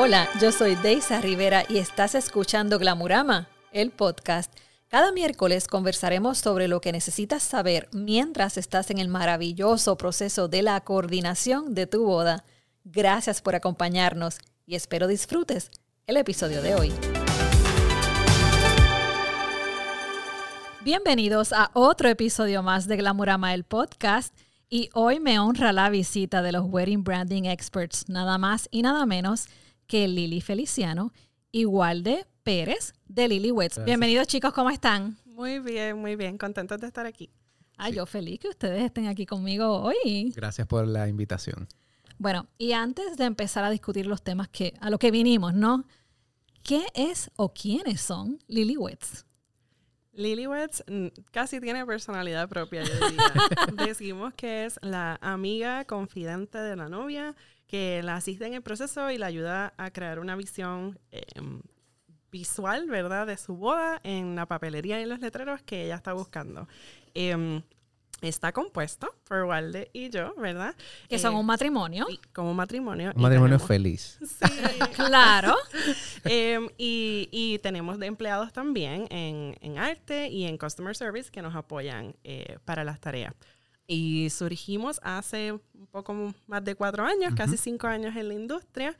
Hola, yo soy Deisa Rivera y estás escuchando Glamurama, el podcast. Cada miércoles conversaremos sobre lo que necesitas saber mientras estás en el maravilloso proceso de la coordinación de tu boda. Gracias por acompañarnos y espero disfrutes el episodio de hoy. Bienvenidos a otro episodio más de Glamurama, el podcast. Y hoy me honra la visita de los Wedding Branding Experts, nada más y nada menos que Lili Feliciano y Walde Pérez de Lili Wets. Bienvenidos chicos, ¿cómo están? Muy bien, muy bien, contentos de estar aquí. Ay, yo feliz que ustedes estén aquí conmigo hoy. Gracias por la invitación. Bueno, y antes de empezar a discutir los temas que a lo que vinimos, ¿no? ¿Qué es o quiénes son Lily Wets? Lilyweds mm, casi tiene personalidad propia, yo diría. Decimos que es la amiga confidente de la novia que la asiste en el proceso y la ayuda a crear una visión em, visual, ¿verdad?, de su boda en la papelería y en los letreros que ella está buscando. Em, está compuesto por Walde y yo, ¿verdad? Que son Eh, un matrimonio. y como matrimonio. Un matrimonio tenemos- feliz. Sí. Claro. Em, y, y tenemos de empleados también en, en arte y en customer service que nos apoyan eh, para las tareas. Y surgimos hace un poco más de cuatro años, casi cinco años en la industria.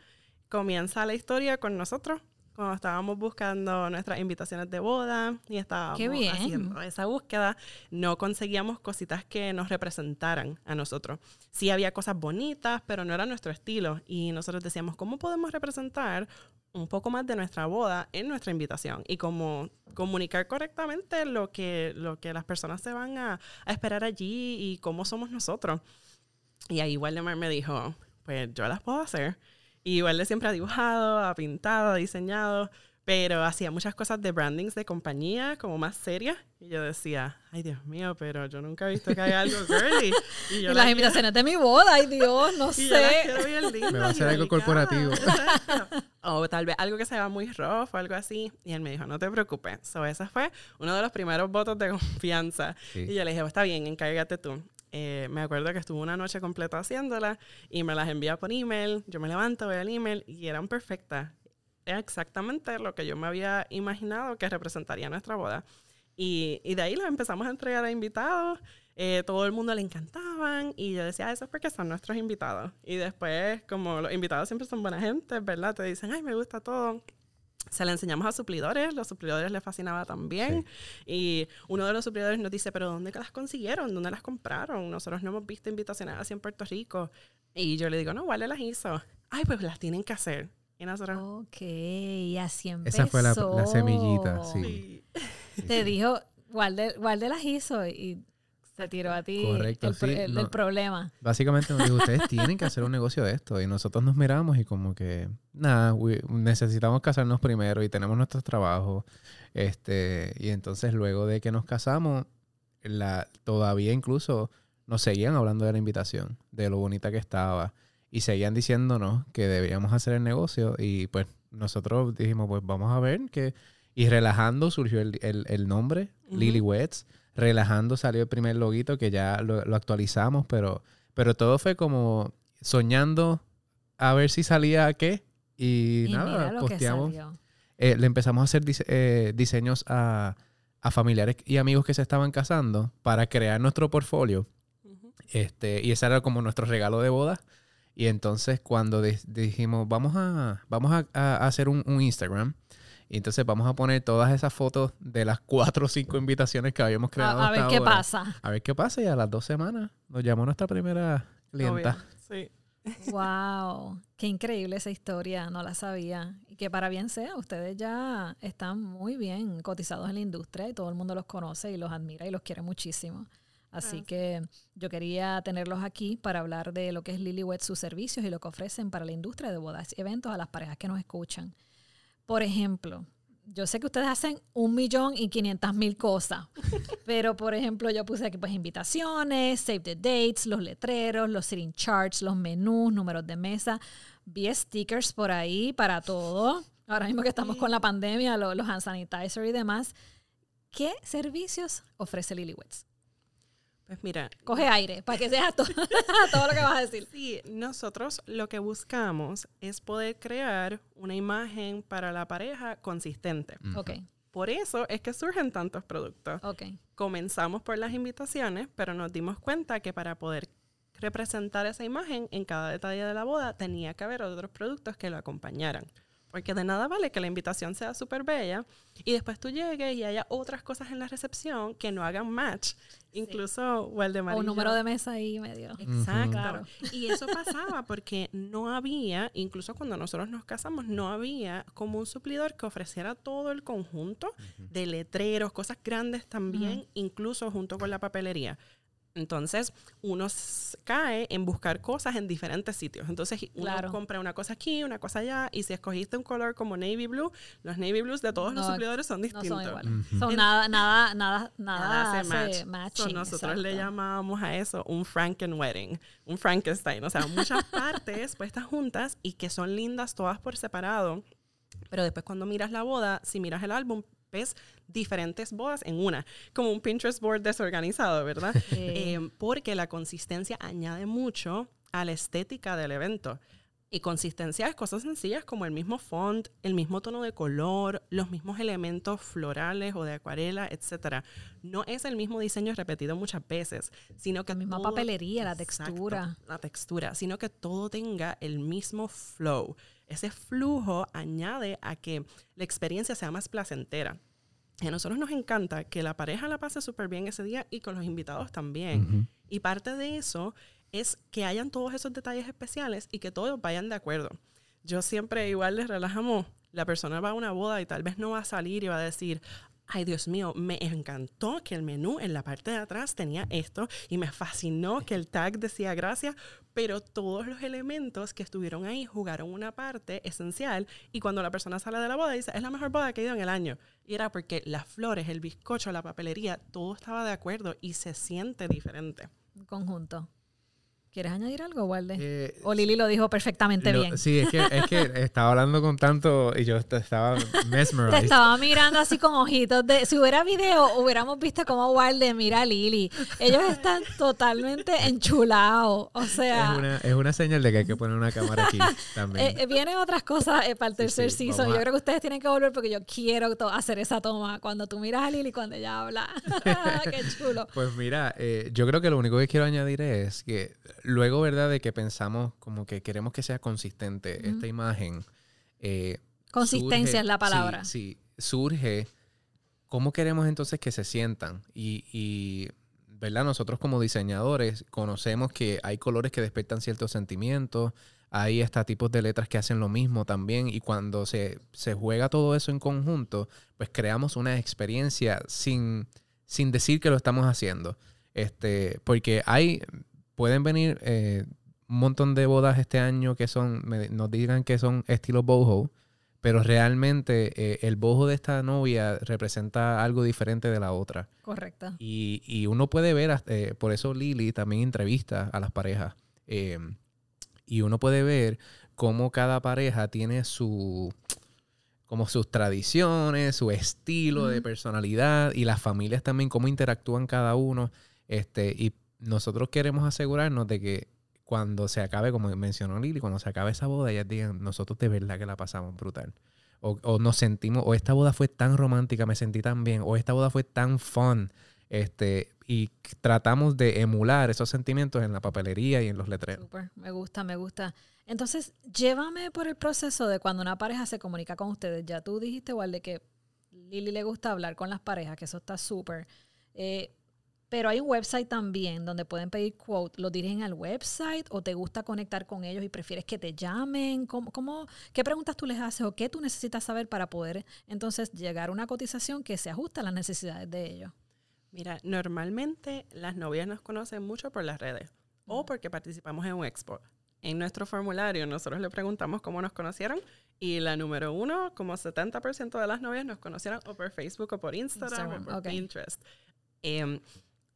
Comienza la historia con nosotros cuando estábamos buscando nuestras invitaciones de boda y estábamos haciendo esa búsqueda, no conseguíamos cositas que nos representaran a nosotros. Sí había cosas bonitas, pero no era nuestro estilo. Y nosotros decíamos, ¿cómo podemos representar un poco más de nuestra boda en nuestra invitación? Y cómo comunicar correctamente lo que, lo que las personas se van a, a esperar allí y cómo somos nosotros. Y ahí Waldemar me dijo, pues yo las puedo hacer. Y Walde siempre ha dibujado, ha pintado, ha diseñado, pero hacía muchas cosas de brandings de compañía, como más serias. Y yo decía, ay Dios mío, pero yo nunca he visto que haga algo girly. Y Y yo las la invitaciones de mi boda, ay Dios, no y yo las sé. quiero bien lindas Me va a y hacer algo corporativo. O tal vez algo que se vea muy rough o algo así. Y él me dijo, no te preocupes. So, ese fue uno de los primeros votos de confianza. Sí. Y yo le dije, está bien, encárgate tú. Eh, me acuerdo que estuve una noche completa haciéndola y me las envía por email. Yo me levanto, voy al email y eran perfectas. Era exactamente lo que yo me había imaginado que representaría nuestra boda. Y, y de ahí las empezamos a entregar a invitados. Eh, todo el mundo le encantaban y yo decía, "Ah, eso es porque son nuestros invitados. Y después, como los invitados siempre son buena gente, ¿verdad? Te dicen, ay, me gusta todo. Se le enseñamos a suplidores, los suplidores les fascinaba también. Y uno de los suplidores nos dice, pero ¿dónde las consiguieron? ¿Dónde las compraron? Nosotros no hemos visto invitaciones así en Puerto Rico. Y yo le digo, no, ¿cuál las hizo? Ay, pues las tienen que hacer. Y nosotros, Ok, y así empezó. Esa fue la, la semillita, sí. sí. Te dijo, Walde las hizo y se tiró a ti Correcto, el, sí, el- no. el problema. Básicamente nos dijo, ustedes tienen que hacer un negocio de esto. Y nosotros nos miramos y como que, nada, necesitamos casarnos primero y tenemos nuestros trabajos. Este, y entonces luego de que nos casamos, la, todavía incluso nos seguían hablando de la invitación, de lo bonita que estaba. Y seguían diciéndonos que debíamos hacer el negocio. Y pues nosotros dijimos, pues vamos a ver que... Y relajando surgió el, el- el nombre, Ujú. Lily Wets. Relajando salió el primer loguito que ya lo, lo actualizamos, pero, pero todo fue como soñando a ver si salía qué. Y, Y, nada, salió. Eh, le empezamos a hacer dise- eh, diseños a, a familiares y amigos que se estaban casando para crear nuestro portfolio. Ujú. Este, y ese era como nuestro regalo de boda. Y entonces cuando di- dijimos, vamos a, vamos a, a hacer un, un Instagram. Y entonces vamos a poner todas esas fotos de las cuatro o cinco invitaciones que habíamos creado. A, a ver hasta qué ahora. pasa. A ver qué pasa. Y a las dos semanas nos llamó nuestra primera clienta. Obvio, Sí. Wow, qué increíble esa historia, no la sabía. Y que para bien sea, ustedes ya están muy bien cotizados en la industria y todo el mundo los conoce y los admira y los quiere muchísimo. Así Ah. que yo quería tenerlos aquí para hablar de lo que es Lilywet, sus servicios y lo que ofrecen para la industria de bodas y eventos a las parejas que nos escuchan. Por ejemplo, yo sé que ustedes hacen un millón y quinientas mil cosas, pero por ejemplo yo puse aquí pues invitaciones, save the dates, los letreros, los sitting charts, los menús, números de mesa, vi stickers por ahí para todo. Ahora mismo que estamos con la pandemia, lo- los hand sanitizer y demás. ¿Qué servicios ofrece Lilywets? Pues mira, Coge aire para que seas to- todo lo que vas a decir. Sí, nosotros lo que buscamos es poder crear una imagen para la pareja consistente. Ok, Por eso es que surgen tantos productos. ok. Comenzamos por las invitaciones, pero nos dimos cuenta que para poder representar esa imagen en cada detalle de la boda tenía que haber otros productos que lo acompañaran. Porque de nada vale que la invitación sea súper bella y después tú llegues y haya otras cosas en la recepción que no hagan match. Incluso Waldemar O un número de mesa ahí medio. Exacto. Claro. Y eso pasaba porque no había, incluso cuando nosotros nos casamos, no había como un suplidor que ofreciera todo el conjunto de letreros, cosas grandes también, incluso junto con la papelería. Entonces, uno cae en buscar cosas en diferentes sitios. Entonces, uno Claro. compra una cosa aquí, una cosa allá, y si escogiste un color como navy blue, los navy blues de todos los No, suplidores son No distintos. son iguales. Ujú. Son En- nada, nada, nada, nada, Nada hace hace match. matching. So, nosotros le exacto. llamábamos a eso un Franken wedding, un Frankenstein, o sea, muchas partes puestas juntas y que son lindas todas por separado. Pero después cuando miras la boda, si miras el álbum, ves diferentes bodas en una, como un Pinterest board desorganizado, ¿verdad? Eh, porque la consistencia añade mucho a la estética del evento. Y consistencia es cosas sencillas como el mismo font, el mismo tono de color, los mismos elementos florales o de acuarela, etcétera. No es el mismo diseño repetido muchas veces, sino que La misma todo- papelería, la Exacto, textura. la textura, sino que todo tenga el mismo flow. Ese flujo añade a que la experiencia sea más placentera. Y a nosotros nos encanta que la pareja la pase súper bien ese día y con los invitados también. Y parte de eso es que hayan todos esos detalles especiales y que todos vayan de acuerdo. Yo siempre igual les relajamos. La persona va a una boda y tal vez no va a salir y va a decir, ay Dios mío, me encantó que el menú en la parte de atrás tenía esto y me fascinó que el tag decía gracias, pero todos los elementos que estuvieron ahí jugaron una parte esencial y cuando la persona sale de la boda dice, es la mejor boda que he ido en el año. Y era porque las flores, el bizcocho, la papelería, todo estaba de acuerdo y se siente diferente. Un conjunto. ¿Quieres añadir algo, Walde? Eh, o Lili lo dijo perfectamente lo- bien. Sí, es que, es que estaba hablando con tanto y yo est- estaba Te mesmerized. estaba mirando así con ojitos de... Si hubiera video, hubiéramos visto cómo Walde mira a Lili. Ellos están totalmente enchulados. O sea, Es una, es una señal de que hay que poner una cámara aquí también. eh, eh, vienen otras cosas eh, para el tercer sí, season. Yo creo que ustedes tienen que volver porque yo quiero hacer esa toma cuando tú miras a Lili cuando ella habla. Qué chulo. Pues mira, yo creo que lo único que quiero añadir es que luego, ¿verdad? De que pensamos como que queremos que sea consistente esta imagen. eh, Consistencia surge- es la palabra. Sí, sí, surge cómo queremos entonces que se sientan. Y, y, ¿verdad? Nosotros como diseñadores conocemos que hay colores que despiertan ciertos sentimientos. Hay hasta tipos de letras que hacen lo mismo también. Y cuando se, se juega todo eso en conjunto, pues creamos una experiencia sin, sin decir que lo estamos haciendo. Este, porque hay, pueden venir eh, un montón de bodas este año que son, me- nos digan que son estilo boho, pero realmente eh, el boho de esta novia representa algo diferente de la otra. Correcto. Y, y uno puede ver, hasta- eh, por eso Lili también entrevista a las parejas. eh, y uno puede ver cómo cada pareja tiene su como sus tradiciones, su estilo de personalidad y las familias también cómo interactúan cada uno. Este, y nosotros queremos asegurarnos de que cuando se acabe, como mencionó Lili, cuando se acabe esa boda, ellas digan, nosotros de verdad que la pasamos brutal. O, o nos sentimos, o esta boda fue tan romántica, me sentí tan bien, o esta boda fue tan fun. Este, y tratamos de emular esos sentimientos en la papelería y en los letreros. Súper, me gusta, me gusta. Entonces, llévame por el proceso de cuando una pareja se comunica con ustedes. Ya tú dijiste, igual, de que Lili le gusta hablar con las parejas, que eso está súper. Eh, pero hay un website también donde pueden pedir quote. ¿Lo dirigen al website o te gusta conectar con ellos y prefieres que te llamen? ¿Cómo, cómo, ¿Qué preguntas tú les haces o qué tú necesitas saber para poder entonces llegar a una cotización que se ajuste a las necesidades de ellos? Mira, normalmente las novias nos conocen mucho por las redes o porque participamos en un expo. En nuestro formulario nosotros le preguntamos cómo nos conocieron y la número uno, como 70% de las novias nos conocieron o por Facebook o por Instagram, Instagram, o por ok. Pinterest. Em,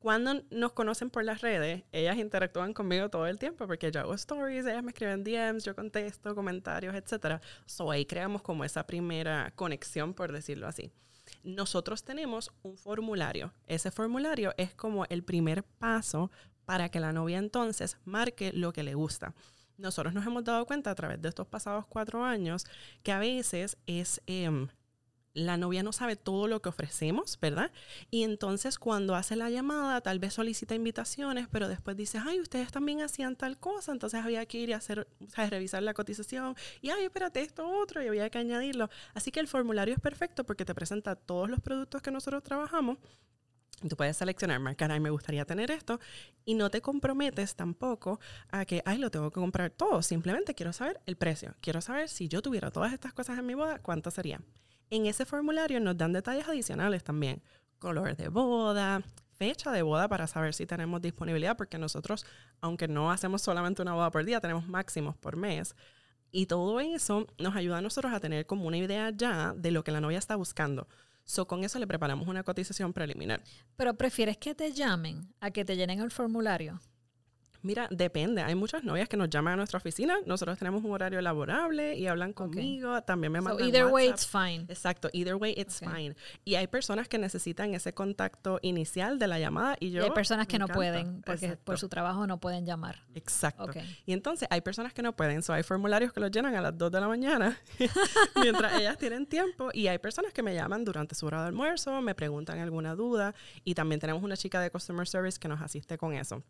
cuando nos conocen por las redes, ellas interactúan conmigo todo el tiempo porque yo hago stories, ellas me escriben DMs, yo contesto comentarios, etc. So ahí creamos como esa primera conexión, por decirlo así. nosotros tenemos un formulario. Ese formulario es como el primer paso para que la novia entonces marque lo que le gusta. Nosotros nos hemos dado cuenta a través de estos pasados cuatro años que a veces es em, la novia no sabe todo lo que ofrecemos, ¿verdad? Y entonces cuando hace la llamada, tal vez solicita invitaciones, pero después dice, ay, ustedes también hacían tal cosa, entonces había que ir y hacer, revisar la cotización, y ay, espérate, esto otro, y había que añadirlo. Así que el formulario es perfecto porque te presenta todos los productos que nosotros trabajamos. Tú puedes seleccionar, marcar, ay, me gustaría tener esto, y no te comprometes tampoco a que, ay, lo tengo que comprar todo. Simplemente quiero saber el precio. Quiero saber si yo tuviera todas estas cosas en mi boda, cuánto sería. En ese formulario nos dan detalles adicionales también. Color de boda, fecha de boda para saber si tenemos disponibilidad, porque nosotros, aunque no hacemos solamente una boda por día, tenemos máximos por mes. Y todo eso nos ayuda a nosotros a tener como una idea ya de lo que la novia está buscando. So, con eso le preparamos una cotización preliminar. Pero prefieres que te llamen a que te llenen el formulario. Mira, depende. Hay muchas novias que nos llaman a nuestra oficina. Nosotros tenemos un horario laborable y hablan conmigo. También me mandan so either way, it's fine. Exacto, either way it's Okay. fine. Y hay personas que necesitan ese contacto inicial de la llamada y Y yo hay personas que no encanta. pueden porque Exacto. por su trabajo no pueden llamar. Exacto. Ok. Y entonces hay personas que no pueden, so hay formularios que los llenan a las 2 de la mañana mientras ellas tienen tiempo y hay personas que me llaman durante su hora de almuerzo, me preguntan alguna duda y también tenemos una chica de customer service que nos asiste con eso.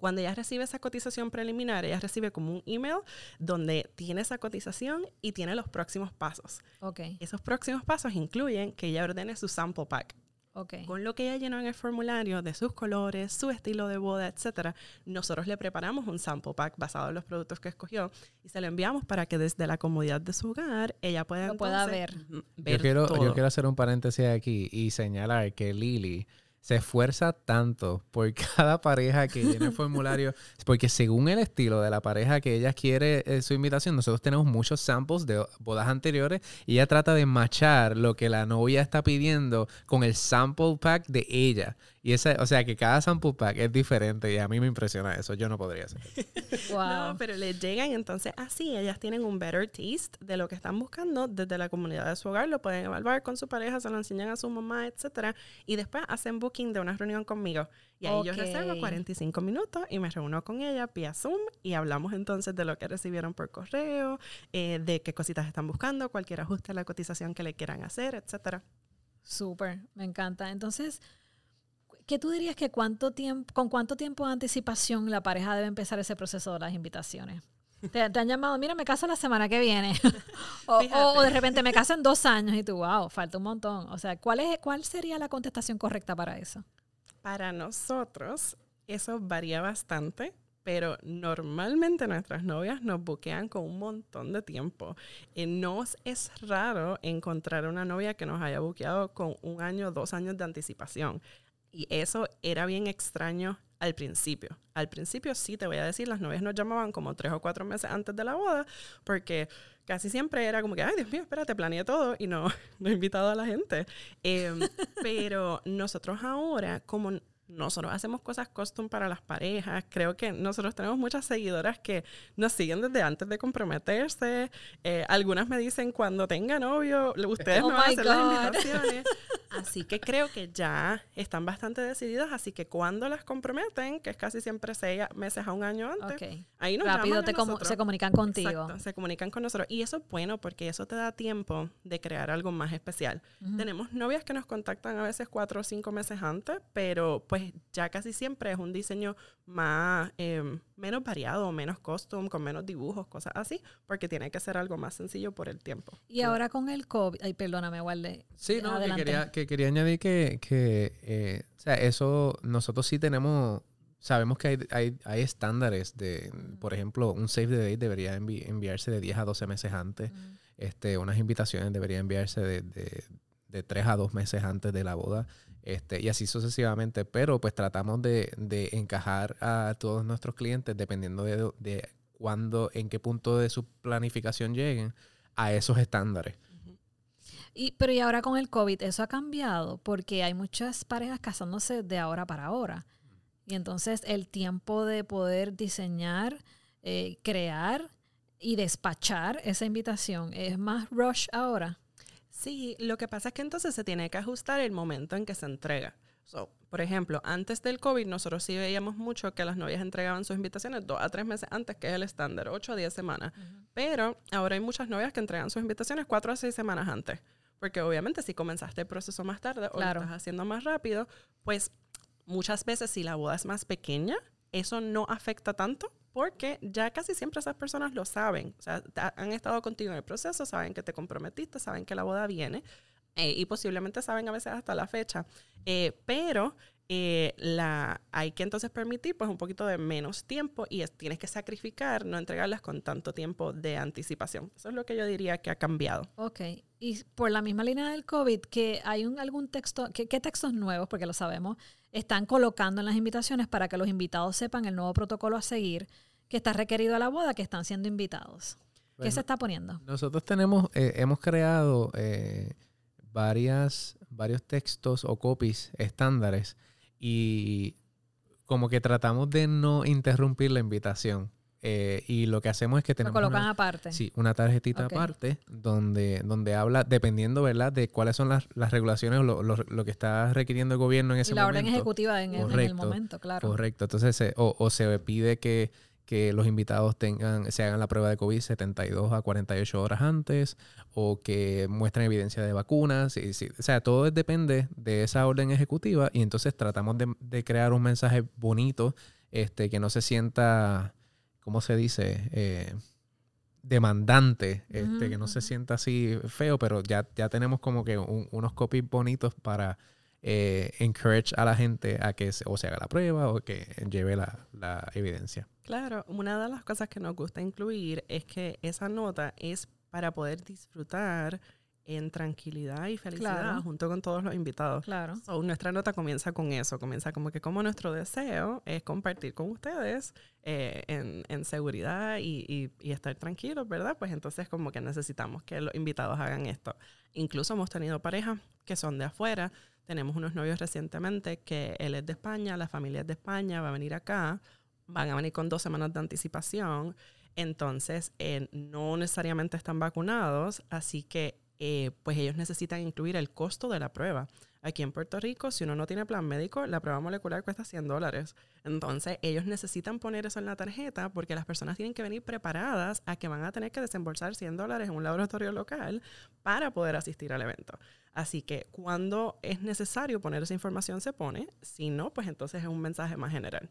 Cuando ella recibe esa cotización preliminar, ella recibe como un email donde tiene esa cotización y tiene los próximos pasos. Ok, Esos próximos pasos incluyen que ella ordene su sample pack. ok. Con lo que ella llenó en el formulario de sus colores, su estilo de boda, etcétera, nosotros le preparamos un sample pack basado en los productos que escogió y se lo enviamos para que desde la comodidad de su hogar ella pueda, Lo pueda entonces, ver. ujú, ver Yo quiero, todo. yo quiero hacer un paréntesis aquí y señalar que Lili se esfuerza tanto por cada pareja que llena el formulario, porque según el estilo de la pareja que ella quiere eh, su invitación, nosotros tenemos muchos samples de bodas anteriores y ella trata de machar lo que la novia está pidiendo con el sample pack de ella. Y esa, o sea que cada sample pack es diferente y a mí me impresiona eso. Yo no podría hacer. eso. Wow. No, pero les llegan entonces así ellas tienen un better taste de lo que están buscando desde la comunidad de su hogar, lo pueden evaluar con su pareja, se lo enseñan a su mamá, etcétera, y después hacen booking de una reunión conmigo. Y ahí yo Ok. reservo 45 minutos y me reúno con ella vía Zoom y hablamos entonces de lo que recibieron por correo, eh, de qué cositas están buscando, cualquier ajuste a la cotización que le quieran hacer, etcétera. Súper, me encanta. Entonces, ¿qué tú dirías que cuánto tiempo, con cuánto tiempo de anticipación la pareja debe empezar ese proceso de las invitaciones? Te, te han llamado, mira, me caso la semana que viene. o, o- o de repente me caso en dos años y tú, wow, falta un montón. O sea, ¿cuál, es, ¿cuál sería la contestación correcta para eso? Para nosotros, eso varía bastante, pero normalmente nuestras novias nos buquean con un montón de tiempo. Eh, nos es raro encontrar una novia que nos haya buqueado con un año, dos años de anticipación. Y eso era bien extraño al principio. Al principio sí, te voy a decir, las novias nos llamaban como tres o cuatro meses antes de la boda, porque casi siempre era como que, ay, Dios mío, espérate, planeé todo y no, no he invitado a la gente. Em, pero nosotros ahora, como nosotros hacemos cosas custom para las parejas, creo que nosotros tenemos muchas seguidoras que nos siguen desde antes de comprometerse. Eh, algunas me dicen, cuando tenga novio, ustedes Oh me van a hacer las God. invitaciones. Así que creo que ya están bastante decididas, así que cuando las comprometen, que es casi siempre seis meses a un año antes, ahí nos Rápido te nosotros. se comunican contigo. Exacto, se comunican con nosotros. Y eso es bueno porque eso te da tiempo de crear algo más especial. Tenemos novias que nos contactan a veces cuatro o cinco meses antes, pero pues ya casi siempre es un diseño más, eh, menos variado, menos custom, con menos dibujos, cosas así, porque tiene que ser algo más sencillo por el tiempo. Y ahora con el COVID, ay, perdóname, Walde. Sí, no, que quería, que quería añadir que, que eh, o sea, eso nosotros sí tenemos, sabemos que hay, hay, hay estándares de, por ejemplo, un save the date debería envi- enviarse de 10 a 12 meses antes, Mm. este, unas invitaciones deberían enviarse de, de, de 3 a 2 meses antes de la boda, este, y así sucesivamente, pero pues tratamos de, de encajar a todos nuestros clientes dependiendo de, de cuándo, en qué punto de su planificación lleguen a esos estándares. Y, pero y ahora con el COVID, eso ha cambiado porque hay muchas parejas casándose de ahora para ahora. Y entonces el tiempo de poder diseñar, eh, crear y despachar esa invitación es más rush ahora. Sí, lo que pasa es que entonces se tiene que ajustar el momento en que se entrega. por ejemplo, antes del COVID nosotros sí veíamos mucho que las novias entregaban sus invitaciones dos a tres meses antes, que es el estándar, ocho a diez semanas. Pero ahora hay muchas novias que entregan sus invitaciones cuatro a seis semanas antes. Porque obviamente si comenzaste el proceso más tarde o lo estás haciendo más rápido, pues muchas veces si la boda es más pequeña, eso no afecta tanto porque ya casi siempre esas personas lo saben. O sea, han estado contigo en el proceso, saben que te comprometiste, saben que la boda viene eh, y posiblemente saben a veces hasta la fecha. Eh, pero eh, la, hay que entonces permitir pues un poquito de menos tiempo y tienes que sacrificar no entregarlas con tanto tiempo de anticipación. Eso es lo que yo diría que ha cambiado. Ok, y por la misma línea del COVID, que hay un, algún texto, ¿qué, textos nuevos, porque lo sabemos, están colocando en las invitaciones para que los invitados sepan el nuevo protocolo a seguir que está requerido a la boda, que están siendo invitados? ¿Qué se está poniendo? Nosotros tenemos, eh, hemos creado eh, varias, varios textos o copies estándares y como que tratamos de no interrumpir la invitación. Eh, y lo que hacemos es que tenemos. Lo colocan aparte. Sí, una tarjetita aparte donde, donde habla, dependiendo, ¿verdad?, de cuáles son las, las regulaciones o lo, lo, que está requiriendo el gobierno en ese momento. Y la orden ejecutiva en, el momento, claro. Correcto. Entonces, o, o se pide que que los invitados tengan, se hagan la prueba de COVID 72 a 48 horas antes o que muestren evidencia de vacunas. Y, o sea, todo depende de esa orden ejecutiva y entonces tratamos de, crear un mensaje bonito este, que no se sienta, ¿cómo se dice? Eh, demandante, este, que no se sienta así feo, pero ya, ya tenemos como que unos copies bonitos para eh, encourage a la gente a que o se haga la prueba o que lleve la, evidencia. Claro, una de las cosas que nos gusta incluir es que esa nota es para poder disfrutar en tranquilidad y felicidad junto con todos los invitados. Claro. nuestra nota comienza con eso, comienza como que como nuestro deseo es compartir con ustedes eh, en, seguridad y, y, estar tranquilos, ¿verdad? Pues entonces como que necesitamos que los invitados hagan esto. Incluso hemos tenido parejas que son de afuera, tenemos unos novios recientemente que él es de España, la familia es de España, va a venir acá, van a venir con dos semanas de anticipación, entonces eh, no necesariamente están vacunados, así que eh, pues ellos necesitan incluir el costo de la prueba. Aquí en Puerto Rico, si uno no tiene plan médico, la prueba molecular cuesta 100 dólares. Entonces, ellos necesitan poner eso en la tarjeta porque las personas tienen que venir preparadas a que van a tener que desembolsar 100 dólares en un laboratorio local para poder asistir al evento. Así que cuando es necesario poner esa información, se pone. Si no, pues entonces es un mensaje más general.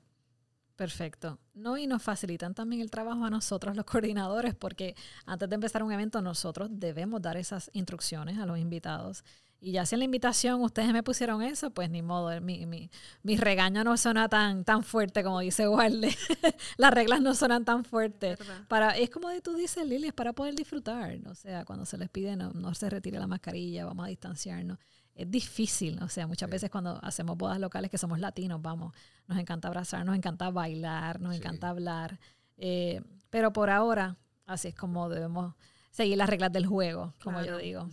Perfecto. No, y nos facilitan también el trabajo a nosotros los coordinadores porque antes de empezar un evento nosotros debemos dar esas instrucciones a los invitados y ya si en la invitación ustedes me pusieron eso, pues ni modo, mi, mi, mi regaño no suena tan, tan fuerte como dice Walde. Las reglas no suenan tan fuertes. Para, es como tú dices, Lili, es para poder disfrutar. O sea, cuando se les pide no, no se retire la mascarilla, vamos a distanciarnos. Es difícil, o sea, muchas veces cuando hacemos bodas locales que somos latinos, vamos, nos encanta abrazar, nos encanta bailar, nos encanta hablar. Eh, pero por ahora, así es como debemos seguir las reglas del juego, como yo digo.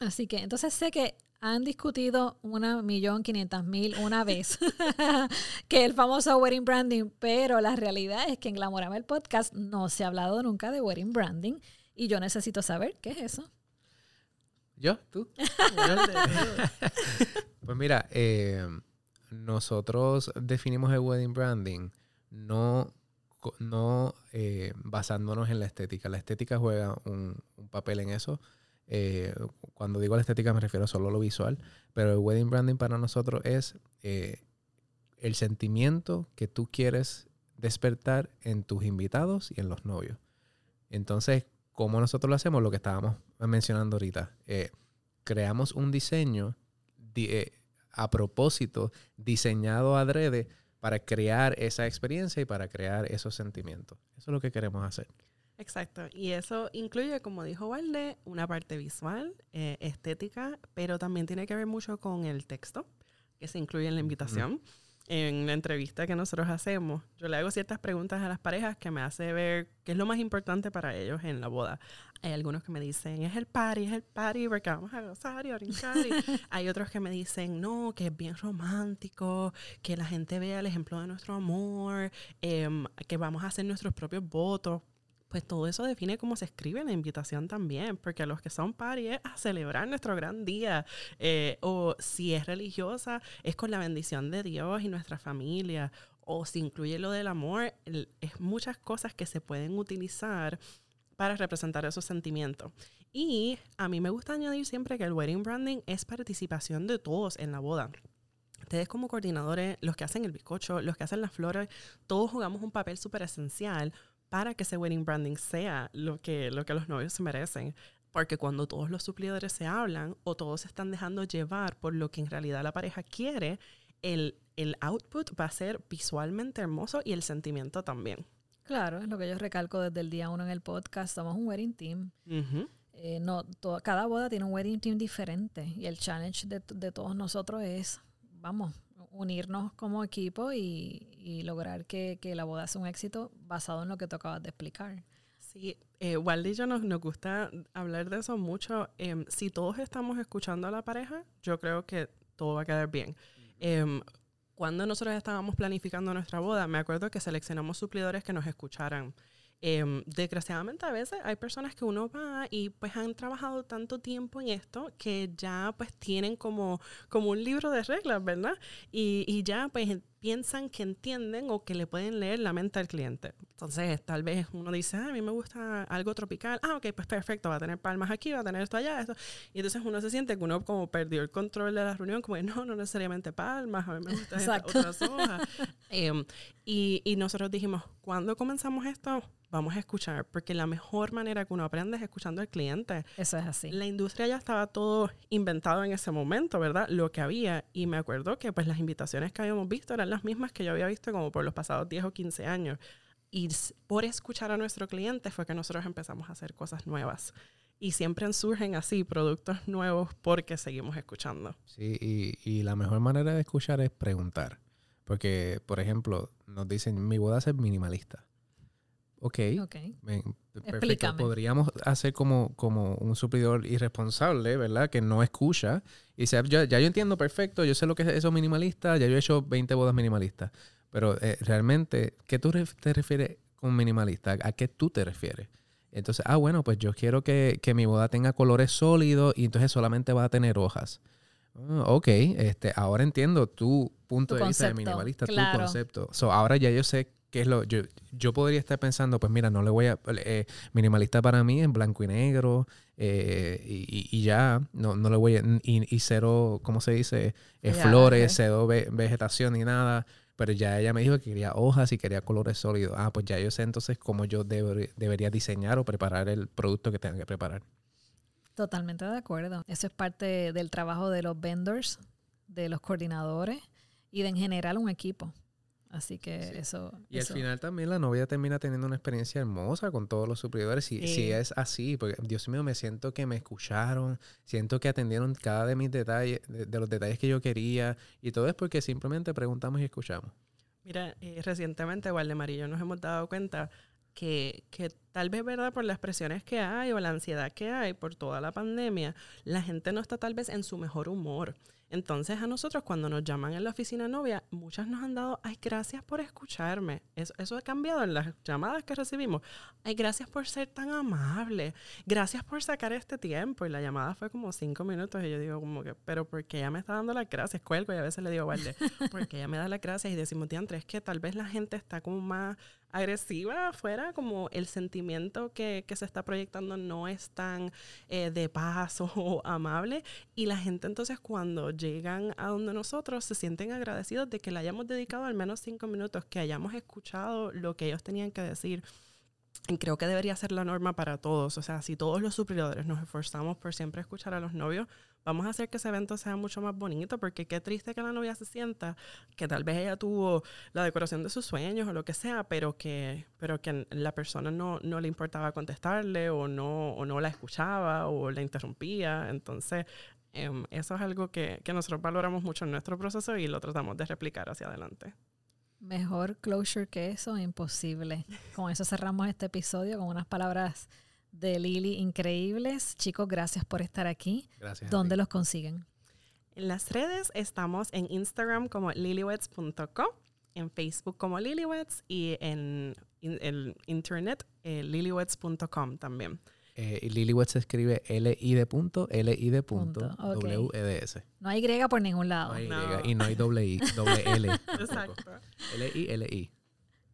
Así que entonces sé que han discutido una millón quinientas mil una vez que el famoso wedding branding, pero la realidad es que en Glamorama el podcast no se ha hablado nunca de wedding branding y yo necesito saber qué es eso. ¿Yo? ¿Tú? pues mira, eh, nosotros definimos el wedding branding no, no eh, basándonos en la estética. La estética juega un papel en eso eh, cuando digo la estética me refiero solo a lo visual, pero el wedding branding para nosotros es el sentimiento que tú quieres despertar en tus invitados y en los novios. Entonces, ¿cómo nosotros lo hacemos? Lo que estábamos mencionando ahorita. Eh, creamos un diseño a propósito, diseñado adrede para crear esa experiencia y para crear esos sentimientos. Eso es lo que queremos hacer. Exacto, y eso incluye, como dijo Valde, una parte visual, eh, estética, pero también tiene que ver mucho con el texto que se incluye en la invitación. En la entrevista que nosotros hacemos, yo le hago ciertas preguntas a las parejas que me hace ver qué es lo más importante para ellos en la boda. Hay algunos que me dicen, es el party, es el party porque vamos a gozar y a brincar. hay otros que me dicen, no, que es bien romántico, que la gente vea el ejemplo de nuestro amor, em, que vamos a hacer nuestros propios votos pues todo eso define cómo se escribe la invitación también, porque los que son party es a celebrar nuestro gran día, eh, o si es religiosa, es con la bendición de Dios y nuestra familia, o si incluye lo del amor, es muchas cosas que se pueden utilizar para representar esos sentimientos. Y a mí me gusta añadir siempre que el wedding branding es participación de todos en la boda ustedes como coordinadores, los que hacen el bizcocho, los que hacen las flores, todos jugamos un papel súper esencial para que ese wedding branding sea lo que, lo que los novios se merecen. Porque cuando todos los suplidores se hablan o todos se están dejando llevar por lo que en realidad la pareja quiere, el, el output va a ser visualmente hermoso y el sentimiento también. Claro, es lo que yo recalco desde el día uno en el podcast. Somos un wedding team. Eh, no, cada boda tiene un wedding team diferente y el challenge de, de todos nosotros es, vamos, unirnos como equipo y, lograr que, la boda sea un éxito basado en lo que tú acabas de explicar. Sí, eh, Waldy y yo nos, nos, gusta hablar de eso mucho. Em, si todos estamos escuchando a la pareja, yo creo que todo va a quedar bien. Em, cuando nosotros estábamos planificando nuestra boda, me acuerdo que seleccionamos suplidores que nos escucharan. Em, desgraciadamente a veces hay personas que uno va y pues han trabajado tanto tiempo en esto que ya pues tienen como, como un libro de reglas, ¿verdad? Y, y ya pues piensan que entienden o que le pueden leer la mente al cliente. Entonces, tal vez uno dice, ah, a mí me gusta algo tropical. Ah, ok, pues perfecto, va a tener palmas aquí, va a tener esto allá, esto. Y entonces uno se siente que uno como perdió el control de la reunión, como que no, no necesariamente palmas, a mí me gustan otras hojas. Em, y, y nosotros dijimos, cuando comenzamos esto? Vamos a escuchar, porque la mejor manera que uno aprende es escuchando al cliente. Eso es así. La industria ya estaba todo inventado en ese momento, ¿verdad? Lo que había. Y me acuerdo que pues las invitaciones que habíamos visto eran las mismas que yo había visto como por los pasados 10 o 15 años. Y por escuchar a nuestro cliente fue que nosotros empezamos a hacer cosas nuevas. Y siempre surgen así productos nuevos porque seguimos escuchando. Sí, y, y la mejor manera de escuchar es preguntar. Porque, por ejemplo, nos dicen, mi boda es minimalista. Ok. okay. perfecto. Podríamos hacer como, como un suplidor irresponsable, ¿verdad? Que no escucha. Y dice, ya, yo entiendo perfecto, yo sé lo que es eso minimalista, ya yo he hecho 20 bodas minimalistas. Pero eh, realmente, ¿qué tú te refieres con minimalista? ¿A qué tú te refieres? Entonces, ah, bueno, pues yo quiero que, que mi boda tenga colores sólidos y entonces solamente va a tener hojas. Ah, ok, este, ahora entiendo tu punto de vista de minimalista, tu concepto. So, ahora ya yo sé qué es lo. Yo, yo podría estar pensando, pues mira, no le voy a. Eh, minimalista para mí en blanco y negro eh, y, ya, no, no le voy a. Y, cero, ¿cómo se dice? Eh, flores, cero vegetación ni nada. Pero ya ella me dijo que quería hojas y quería colores sólidos. Ah, pues ya yo sé entonces cómo yo debería diseñar o preparar el producto que tenga que preparar. Totalmente de acuerdo. Eso es parte del trabajo de los vendors, de los coordinadores y de en general un equipo. Así que eso. Y al final también la novia termina teniendo una experiencia hermosa con todos los suplidores. Si, si es así, porque Dios mío, me siento que me escucharon, siento que atendieron cada de mis detalles, de, los detalles que yo quería. Y todo es porque simplemente preguntamos y escuchamos. Mira, eh, recientemente, Waldemar y yo nos hemos dado cuenta que, que tal vez, ¿verdad? Por las presiones que hay o la ansiedad que hay por toda la pandemia, la gente no está tal vez en su mejor humor. Entonces a nosotros cuando nos llaman en la oficina novia, muchas nos han dado, ay, gracias por escucharme. Eso, eso ha cambiado en las llamadas que recibimos. Ay, gracias por ser tan amable. Gracias por sacar este tiempo. Y la llamada fue como cinco minutos y yo digo como que, pero ¿por qué ella me está dando las gracias? Cuelgo y a veces le digo, vale, porque ella me da las gracias y decimos, diantre, es que tal vez la gente está como más agresiva afuera, como el sentimiento que, se está proyectando no es tan eh, de paz o amable. Y la gente entonces cuando llegan a donde nosotros se sienten agradecidos de que le hayamos dedicado al menos cinco minutos, que hayamos escuchado lo que ellos tenían que decir. Y creo que debería ser la norma para todos. O sea, si todos los superiores nos esforzamos por siempre escuchar a los novios, vamos a hacer que ese evento sea mucho más bonito, porque qué triste que la novia se sienta que tal vez ella tuvo la decoración de sus sueños o lo que sea, pero que, pero que la persona no, no le importaba contestarle o no, o no la escuchaba o la interrumpía. Entonces, em, eso es algo que, que nosotros valoramos mucho en nuestro proceso y lo tratamos de replicar hacia adelante. Mejor closure que eso, imposible. Con eso cerramos este episodio con unas palabras de Lili increíbles. Chicos, gracias por estar aquí. Gracias. ¿Dónde los consiguen? En las redes estamos en Instagram como lilyweds.com en Facebook como Lilywets y en, el internet eh, lilywets.com también. Eh, se escribe L-I de punto, L-I de punto, W-E-D-S. No hay griega por ningún lado. No hay griega y no hay doble I, doble L. Exacto. L-I, L-I.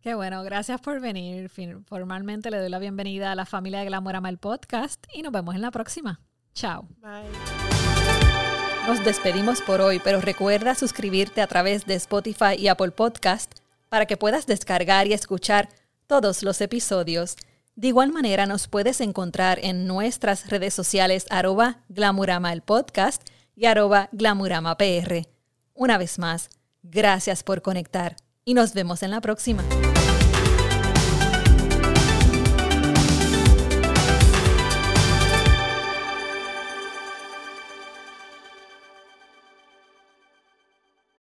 Qué bueno, gracias por venir. Formalmente le doy la bienvenida a la familia de Glamorama el podcast y nos vemos en la próxima. Chao. Bye. Nos despedimos por hoy, pero recuerda suscribirte a través de Spotify y Apple Podcast para que puedas descargar y escuchar todos los episodios. De igual manera nos puedes encontrar en nuestras redes sociales arroba Glamurama el podcast y arroba Glamurama PR. Una vez más, gracias por conectar y nos vemos en la próxima.